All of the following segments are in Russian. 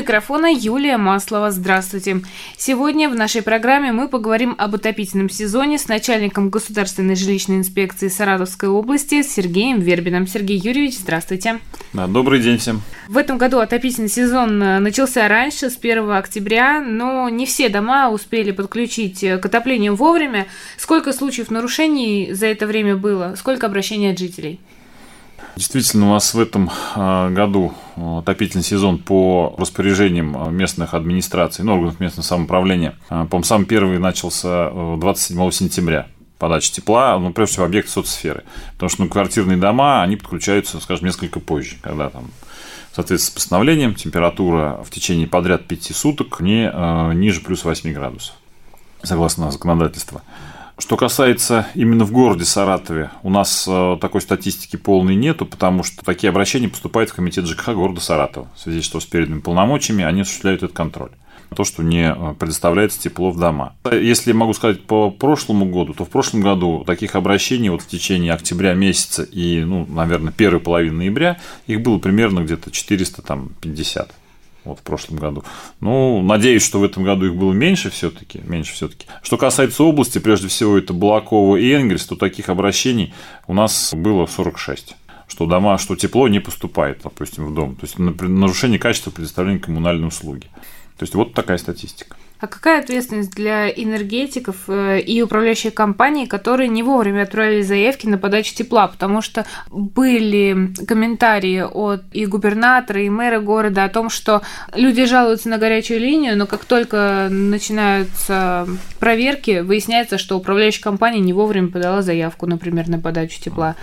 Микрофона Юлия Маслова. Здравствуйте. Сегодня в нашей программе мы поговорим об отопительном сезоне с начальником Государственной жилищной инспекции Саратовской области Сергеем Вербиным. Сергей Юрьевич, здравствуйте. Да, добрый день всем. В этом году отопительный сезон э, начался раньше, с 1 октября, но не все дома успели подключить э, к отоплению вовремя. Сколько случаев нарушений за это время было? Сколько обращений от жителей? Действительно, у нас в этом а, году а, отопительный сезон по распоряжениям а, местных администраций, ну, органов местного самоуправления. По-моему, сам первый начался 27 сентября подачи тепла, ну, прежде всего, объекты соцсферы. Потому что ну, квартирные дома, они подключаются, скажем, несколько позже, когда там в соответствии с постановлением температура в течение подряд 5 суток не ниже плюс 8 градусов, согласно законодательству. Что касается именно в городе Саратове, у нас э, такой статистики полной нету, потому что такие обращения поступают в комитет ЖКХ города Саратова. В связи с переданными полномочиями они осуществляют этот контроль то, что не э, предоставляется тепло в дома. Если могу сказать по прошлому году, то в прошлом году таких обращений вот в течение октября месяца и, ну, наверное, первой половины ноября их было примерно где-то 450 вот в прошлом году. Ну, надеюсь, что в этом году их было меньше все-таки, меньше все-таки. Что касается области, прежде всего, это Балакова и Энгельс, то таких обращений у нас было 46 что дома, что тепло не поступает, допустим, в дом. То есть нарушение качества предоставления коммунальной услуги. То есть вот такая статистика. А какая ответственность для энергетиков э, и управляющих компаний, которые не вовремя отправили заявки на подачу тепла? Потому что были комментарии от и губернатора, и мэра города о том, что люди жалуются на горячую линию, но как только начинаются проверки, выясняется, что управляющая компания не вовремя подала заявку, например, на подачу тепла.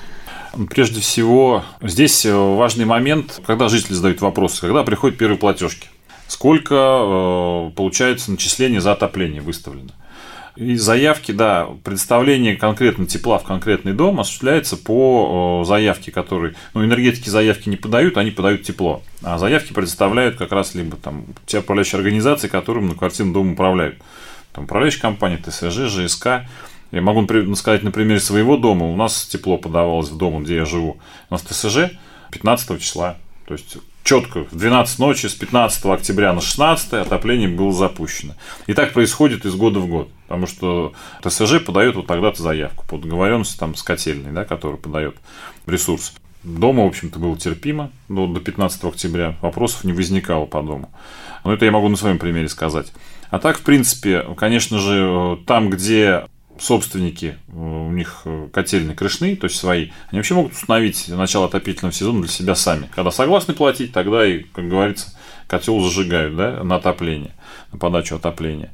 Прежде всего, здесь важный момент, когда жители задают вопросы, когда приходят первые платежки сколько э, получается начисление за отопление выставлено. И заявки, да, предоставление конкретно тепла в конкретный дом осуществляется по э, заявке, которые, ну, энергетики заявки не подают, они подают тепло, а заявки предоставляют как раз либо там те управляющие организации, которым на квартирный дом управляют. Там управляющая компания, ТСЖ, ЖСК. Я могу сказать на примере своего дома. У нас тепло подавалось в дом, где я живу. У нас ТСЖ 15 числа. То есть четко в 12 ночи с 15 октября на 16 отопление было запущено. И так происходит из года в год. Потому что ТСЖ подает вот тогда-то заявку по договоренности там, с котельной, да, который подает ресурс. Дома, в общем-то, было терпимо до, до 15 октября. Вопросов не возникало по дому. Но это я могу на своем примере сказать. А так, в принципе, конечно же, там, где собственники, э, у них э, котельные крышные, то есть свои, они вообще могут установить начало отопительного сезона для себя сами. Когда согласны платить, тогда и, как говорится, котел зажигают да, на отопление, на подачу отопления.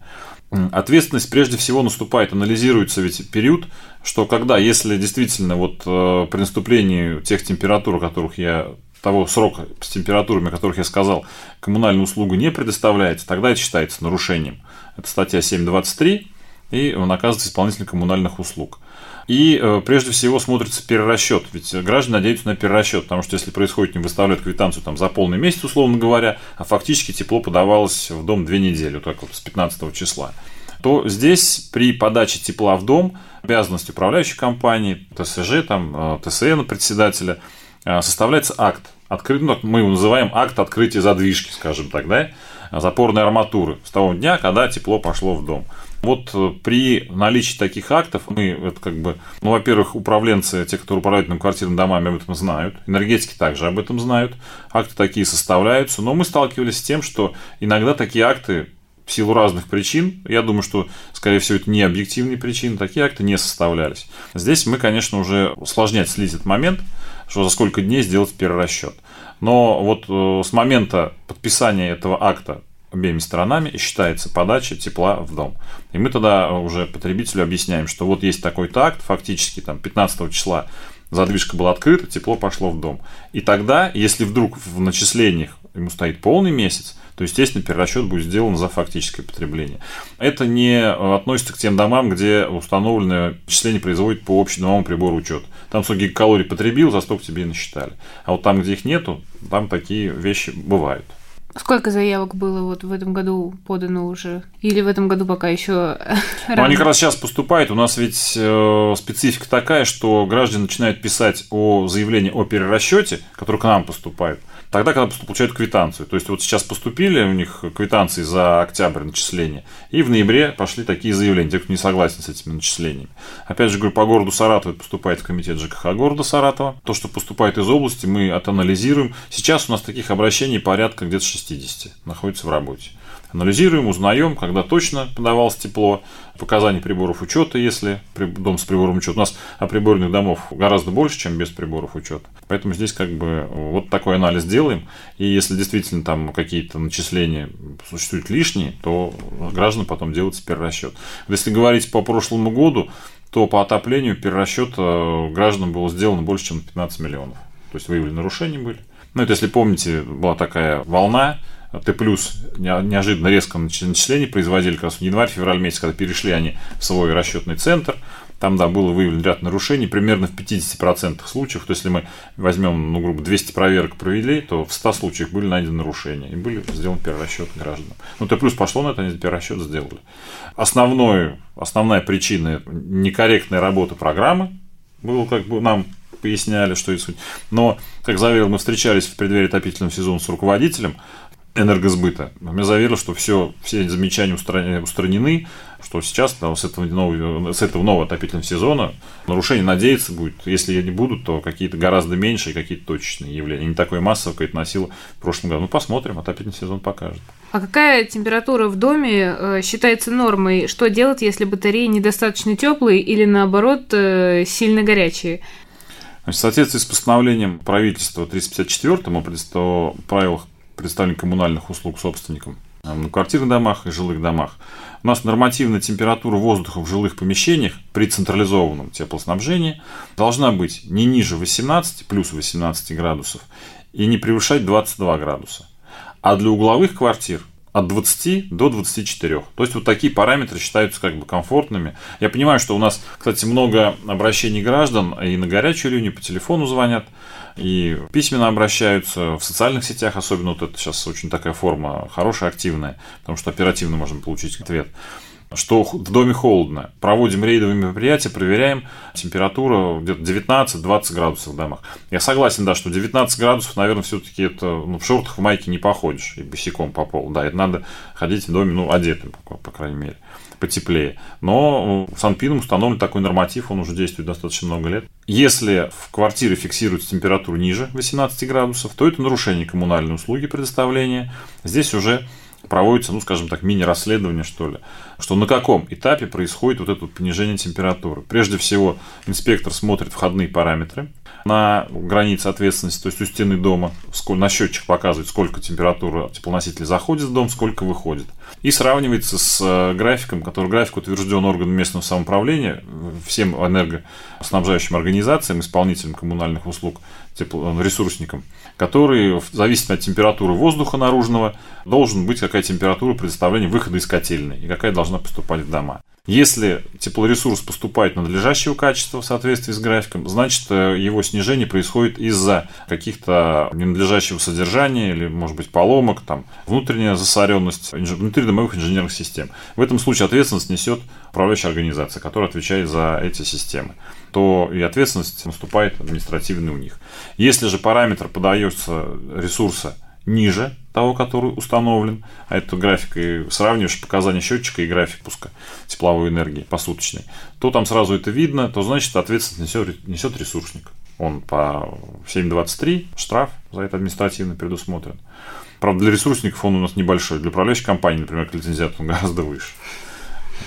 Ответственность прежде всего наступает, анализируется ведь период, что когда, если действительно вот э, при наступлении тех температур, которых я того срока с температурами, о которых я сказал, коммунальную услугу не предоставляется, тогда это считается нарушением. Это статья 7.23 и наказывает исполнитель коммунальных услуг. И э, прежде всего смотрится перерасчет, ведь граждане надеются на перерасчет, потому что если происходит, не выставляют квитанцию там, за полный месяц, условно говоря, а фактически тепло подавалось в дом две недели, вот так вот с 15 числа, то здесь при подаче тепла в дом обязанность управляющей компании, ТСЖ, там, э, ТСН председателя, э, составляется акт. Открыт, ну, мы его называем акт открытия задвижки, скажем так, да, запорной арматуры с того дня, когда тепло пошло в дом. Вот э, при наличии таких актов мы, это как бы, ну, во-первых, управленцы, те, которые управляют нам квартирными домами, об этом знают, энергетики также об этом знают, акты такие составляются, но мы сталкивались с тем, что иногда такие акты в силу разных причин, я думаю, что, скорее всего, это не объективные причины, такие акты не составлялись. Здесь мы, конечно, уже усложнять слить этот момент, что за сколько дней сделать перерасчет. Но вот э, с момента подписания этого акта обеими сторонами и считается подача тепла в дом. И мы тогда уже потребителю объясняем, что вот есть такой-то акт, фактически там 15 числа задвижка была открыта, тепло пошло в дом. И тогда, если вдруг в начислениях ему стоит полный месяц, то, естественно, перерасчет будет сделан за фактическое потребление. Это не относится к тем домам, где установленное числение производит по общедомовому прибору учета. Там сколько гигакалорий потребил, за столько тебе и насчитали. А вот там, где их нету, там такие вещи бывают. Сколько заявок было вот в этом году подано уже? Или в этом году пока еще ну, Они как раз сейчас поступают. У нас ведь э, специфика такая, что граждане начинают писать о заявлении о перерасчете, который к нам поступает тогда, когда получают квитанцию. То есть вот сейчас поступили у них квитанции за октябрь начисления, и в ноябре пошли такие заявления, те, кто не согласен с этими начислениями. Опять же, говорю, по городу Саратова поступает в комитет ЖКХ города Саратова. То, что поступает из области, мы отанализируем. Сейчас у нас таких обращений порядка где-то 60 находится в работе. Анализируем, узнаем, когда точно подавалось тепло, показания приборов учета, если дом с прибором учета. У нас приборных домов гораздо больше, чем без приборов учета. Поэтому здесь как бы вот такой анализ делаем. И если действительно там какие-то начисления существуют лишние, то гражданам потом делается перерасчет. Если говорить по прошлому году, то по отоплению перерасчет гражданам было сделано больше, чем 15 миллионов. То есть выявлены нарушения были. Ну, это если помните, была такая волна, Т плюс неожиданно резко начисление производили как раз в январь-февраль месяц, когда перешли они в свой расчетный центр. Там, да, было выявлено ряд нарушений, примерно в 50% случаев. То есть, если мы возьмем, ну, грубо 200 проверок провели, то в 100 случаях были найдены нарушения и были сделаны перерасчет гражданам. Ну, Т плюс пошло на это, они перерасчет сделали. Основной, основная причина – некорректная работа программы. Было как бы нам поясняли, что и. Но, как заверил, мы встречались в преддверии отопительного сезона с руководителем, энергосбыта. Мне заверили, что все, все замечания устранены, что сейчас да, с, этого нового, с этого нового отопительного сезона нарушений, надеяться, будет. Если они будут, то какие-то гораздо меньше и какие-то точечные явления. Не такое массовое, как это носило в прошлом году. Ну, посмотрим, отопительный сезон покажет. А какая температура в доме э, считается нормой? Что делать, если батареи недостаточно теплые или, наоборот, э, сильно горячие? Значит, в соответствии с постановлением правительства 354 о правилах предоставления коммунальных услуг собственникам на квартирных домах и жилых домах. У нас нормативная температура воздуха в жилых помещениях при централизованном теплоснабжении должна быть не ниже 18, плюс 18 градусов, и не превышать 22 градуса. А для угловых квартир от 20 до 24. То есть вот такие параметры считаются как бы комфортными. Я понимаю, что у нас, кстати, много обращений граждан и на горячую линию по телефону звонят и письменно обращаются, в социальных сетях особенно, вот это сейчас очень такая форма хорошая, активная, потому что оперативно можем получить ответ что в доме холодно. Проводим рейдовые мероприятия, проверяем температуру где-то 19-20 градусов в домах. Я согласен, да, что 19 градусов, наверное, все-таки это ну, в шортах, в майке не походишь и босиком по полу. Да, это надо ходить в доме, ну, одетым, по, по крайней мере потеплее. Но в Санпином установлен такой норматив, он уже действует достаточно много лет. Если в квартире фиксируется температура ниже 18 градусов, то это нарушение коммунальной услуги предоставления. Здесь уже проводится, ну, скажем так, мини-расследование, что ли, что на каком этапе происходит вот это понижение температуры. Прежде всего, инспектор смотрит входные параметры на границе ответственности, то есть у стены дома, на счетчик показывает, сколько температура теплоноситель заходит в дом, сколько выходит. И сравнивается с э, графиком, который график утвержден органом местного самоуправления, всем энергоснабжающим организациям, исполнителям коммунальных услуг, э, ресурсникам который, в зависимости от температуры воздуха наружного, должен быть какая температура предоставления выхода из котельной и какая должна поступать в дома. Если теплоресурс поступает надлежащего качества в соответствии с графиком, значит э, его снижение происходит из-за каких-то ненадлежащего содержания или, может быть, поломок, там, внутренняя засоренность внутридомовых инженерных систем. В этом случае ответственность несет управляющая организация, которая отвечает за эти системы то и ответственность наступает административная у них. Если же параметр подается ресурса ниже того, который установлен, а это график, и сравниваешь показания счетчика и график пуска тепловой энергии посуточной, то там сразу это видно, то значит ответственность несет, несет ресурсник. Он по 7.23 штраф за это административно предусмотрен. Правда, для ресурсников он у нас небольшой. Для управляющей компании, например, к лицензиату он гораздо выше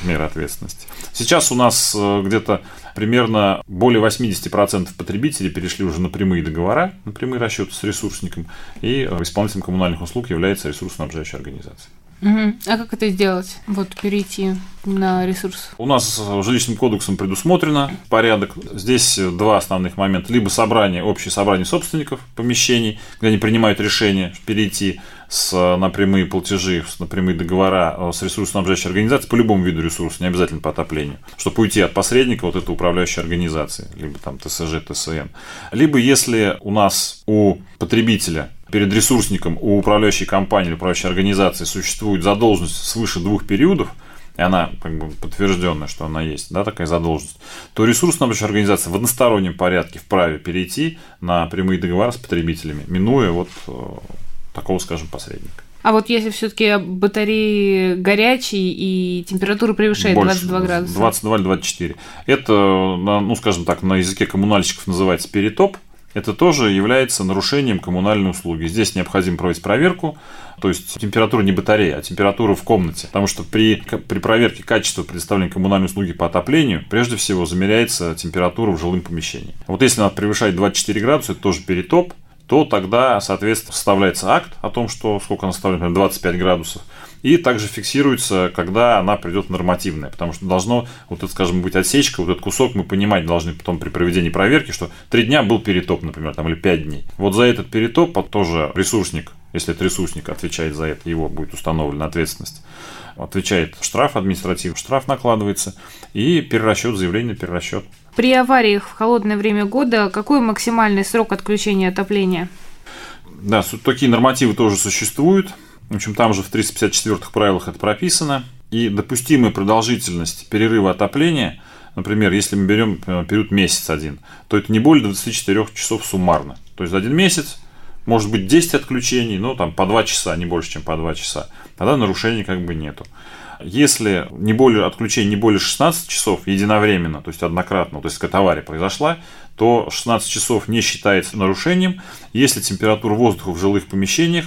меры ответственности. Сейчас у нас э, где-то примерно более 80% потребителей перешли уже на прямые договора, на прямые расчеты с ресурсником, и э, исполнителем коммунальных услуг является ресурсоснабжающая организация. А как это сделать? Вот перейти на ресурс? У нас жилищным кодексом предусмотрено порядок. Здесь два основных момента. Либо собрание, общее собрание собственников помещений, где они принимают решение перейти с, на прямые платежи, на прямые договора э, с ресурсоснабжающей организацией по любому виду ресурса, не обязательно по отоплению, чтобы уйти от посредника вот этой управляющей организации, либо там ТСЖ, ТСН. Либо если у нас у потребителя перед ресурсником у управляющей компании или управляющей организации существует задолженность свыше двух периодов, и она как бы подтвержденная, что она есть, да, такая задолженность, то ресурсно-обучающая организация в одностороннем порядке вправе перейти на прямые договоры с потребителями, минуя вот э, такого, скажем, посредника. А вот если все-таки батареи горячие и температура превышает Больше, 22 градуса? 22 или 24. Это, ну, скажем так, на языке коммунальщиков называется перетоп. Это тоже является нарушением коммунальной услуги. Здесь необходимо проводить проверку, то есть температура не батареи, а температура в комнате. Потому что при, при проверке качества предоставления коммунальной услуги по отоплению, прежде всего замеряется температура в жилом помещении. Вот если она превышает 24 градуса, это тоже перетоп, то тогда, соответственно, составляется акт о том, что сколько она составляет, например, 25 градусов, и также фиксируется, когда она придет нормативная, потому что должно, вот это, скажем, быть отсечка, вот этот кусок мы понимать должны потом при проведении проверки, что 3 дня был перетоп, например, там, или 5 дней. Вот за этот перетоп тоже ресурсник, если это ресурсник отвечает за это, его будет установлена ответственность, отвечает штраф административный, штраф накладывается, и перерасчет, заявление на перерасчет. При авариях в холодное время года какой максимальный срок отключения отопления? Да, такие нормативы тоже существуют. В общем, там же в 354 правилах это прописано. И допустимая продолжительность перерыва отопления, например, если мы берем э, период месяц один, то это не более 24 часов суммарно. То есть за один месяц может быть 10 отключений, ну там по 2 часа, не больше, чем по 2 часа. Тогда нарушений как бы нету. Если не более, отключение не более 16 часов единовременно, то есть однократно, то есть какая-то авария произошла, то 16 часов не считается нарушением, если температура воздуха в жилых помещениях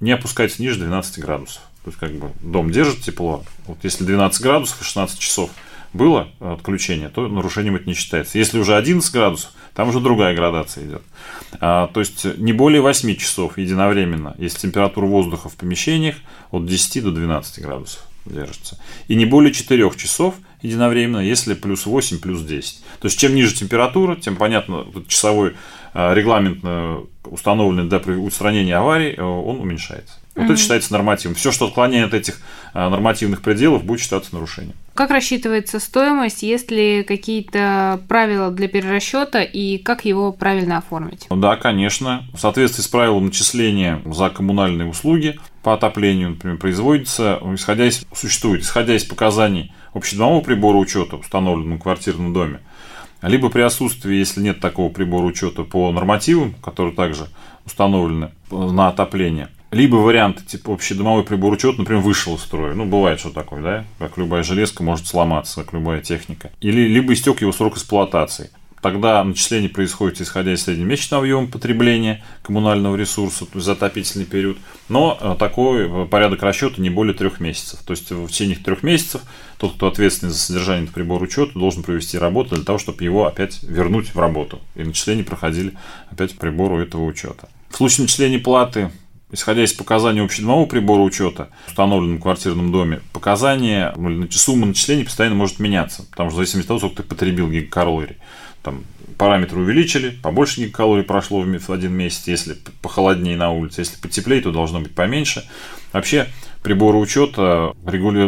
не опускается ниже 12 градусов. То есть как бы дом держит тепло. Вот если 12 градусов и 16 часов было отключение, то нарушением это не считается. Если уже 11 градусов, там уже другая градация идет. А, то есть не более 8 часов единовременно, если температура воздуха в помещениях от 10 до 12 градусов держится. И не более 4 часов единовременно, если плюс 8, плюс 10. То есть, чем ниже температура, тем, понятно, часовой а, регламент установленный для устранения аварий, э, он уменьшается. Вот mm-hmm. это считается нормативом. Все, что отклоняет от этих а, нормативных пределов, будет считаться нарушением. Как рассчитывается стоимость, есть ли какие-то правила для перерасчета и как его правильно оформить? Да, конечно. В соответствии с правилом начисления за коммунальные услуги по отоплению, например, производится, исходя из, существует, исходя из показаний общедомового прибора учета, установленного в квартирном доме, либо при отсутствии, если нет такого прибора учета по нормативам, которые также установлены на отопление, либо варианты типа общедомовой прибор учета, например, вышел из строя. Ну, бывает что такое, да? Как любая железка может сломаться, как любая техника. Или либо истек его срок эксплуатации. Тогда начисление происходит исходя из среднемесячного объема потребления коммунального ресурса, то есть за отопительный период. Но э, такой э, порядок расчета не более трех месяцев. То есть в течение трех месяцев тот, кто ответственный за содержание прибора учета, должен провести работу для того, чтобы его опять вернуть в работу. И начисления проходили опять прибору этого учета. В случае начисления платы Исходя из показаний общедомового прибора учета, установленном в квартирном доме, показания, ну, сумма начислений постоянно может меняться, потому что в зависимости от того, сколько ты потребил гигакалорий. Там параметры увеличили, побольше гигакалорий прошло в один месяц, если похолоднее на улице, если потеплее, то должно быть поменьше. Вообще, приборы учета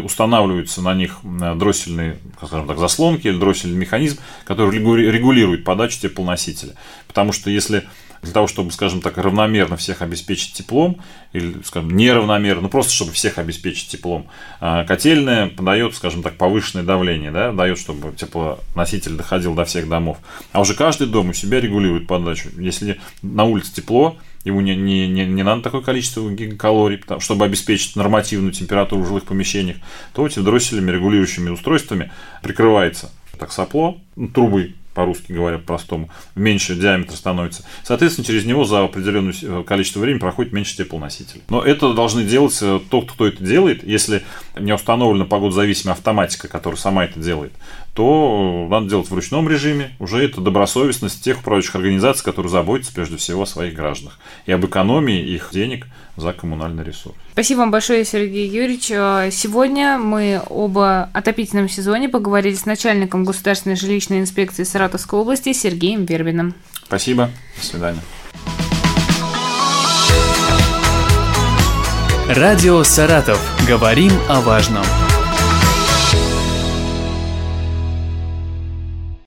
устанавливаются на них дроссельные, скажем так, заслонки или дроссельный механизм, который регулирует подачу теплоносителя. Потому что если для того, чтобы, скажем так, равномерно всех обеспечить теплом, или, скажем, неравномерно, ну просто чтобы всех обеспечить теплом, а, котельная подает, скажем так, повышенное давление, да, дает, чтобы теплоноситель доходил до всех домов. А уже каждый дом у себя регулирует подачу. Если на улице тепло, ему не, не, не, не надо такое количество гигакалорий, чтобы обеспечить нормативную температуру в жилых помещениях, то эти дросселями, регулирующими устройствами прикрывается так сопло, трубой по-русски говоря, простому, меньше диаметр становится. Соответственно, через него за определенное э, количество времени проходит меньше теплоноситель. Но это должны делать э, тот, кто это делает. Если не установлена погодозависимая автоматика, которая сама это делает, то надо делать в ручном режиме. Уже это добросовестность тех управляющих организаций, которые заботятся прежде всего о своих гражданах и об экономии их денег за коммунальный ресурс. Спасибо вам большое, Сергей Юрьевич. Э, сегодня мы об отопительном сезоне поговорили с начальником Государственной жилищной инспекции Саратовской области Сергеем Вербиным. Спасибо. До свидания. Радио «Саратов». Говорим о важном.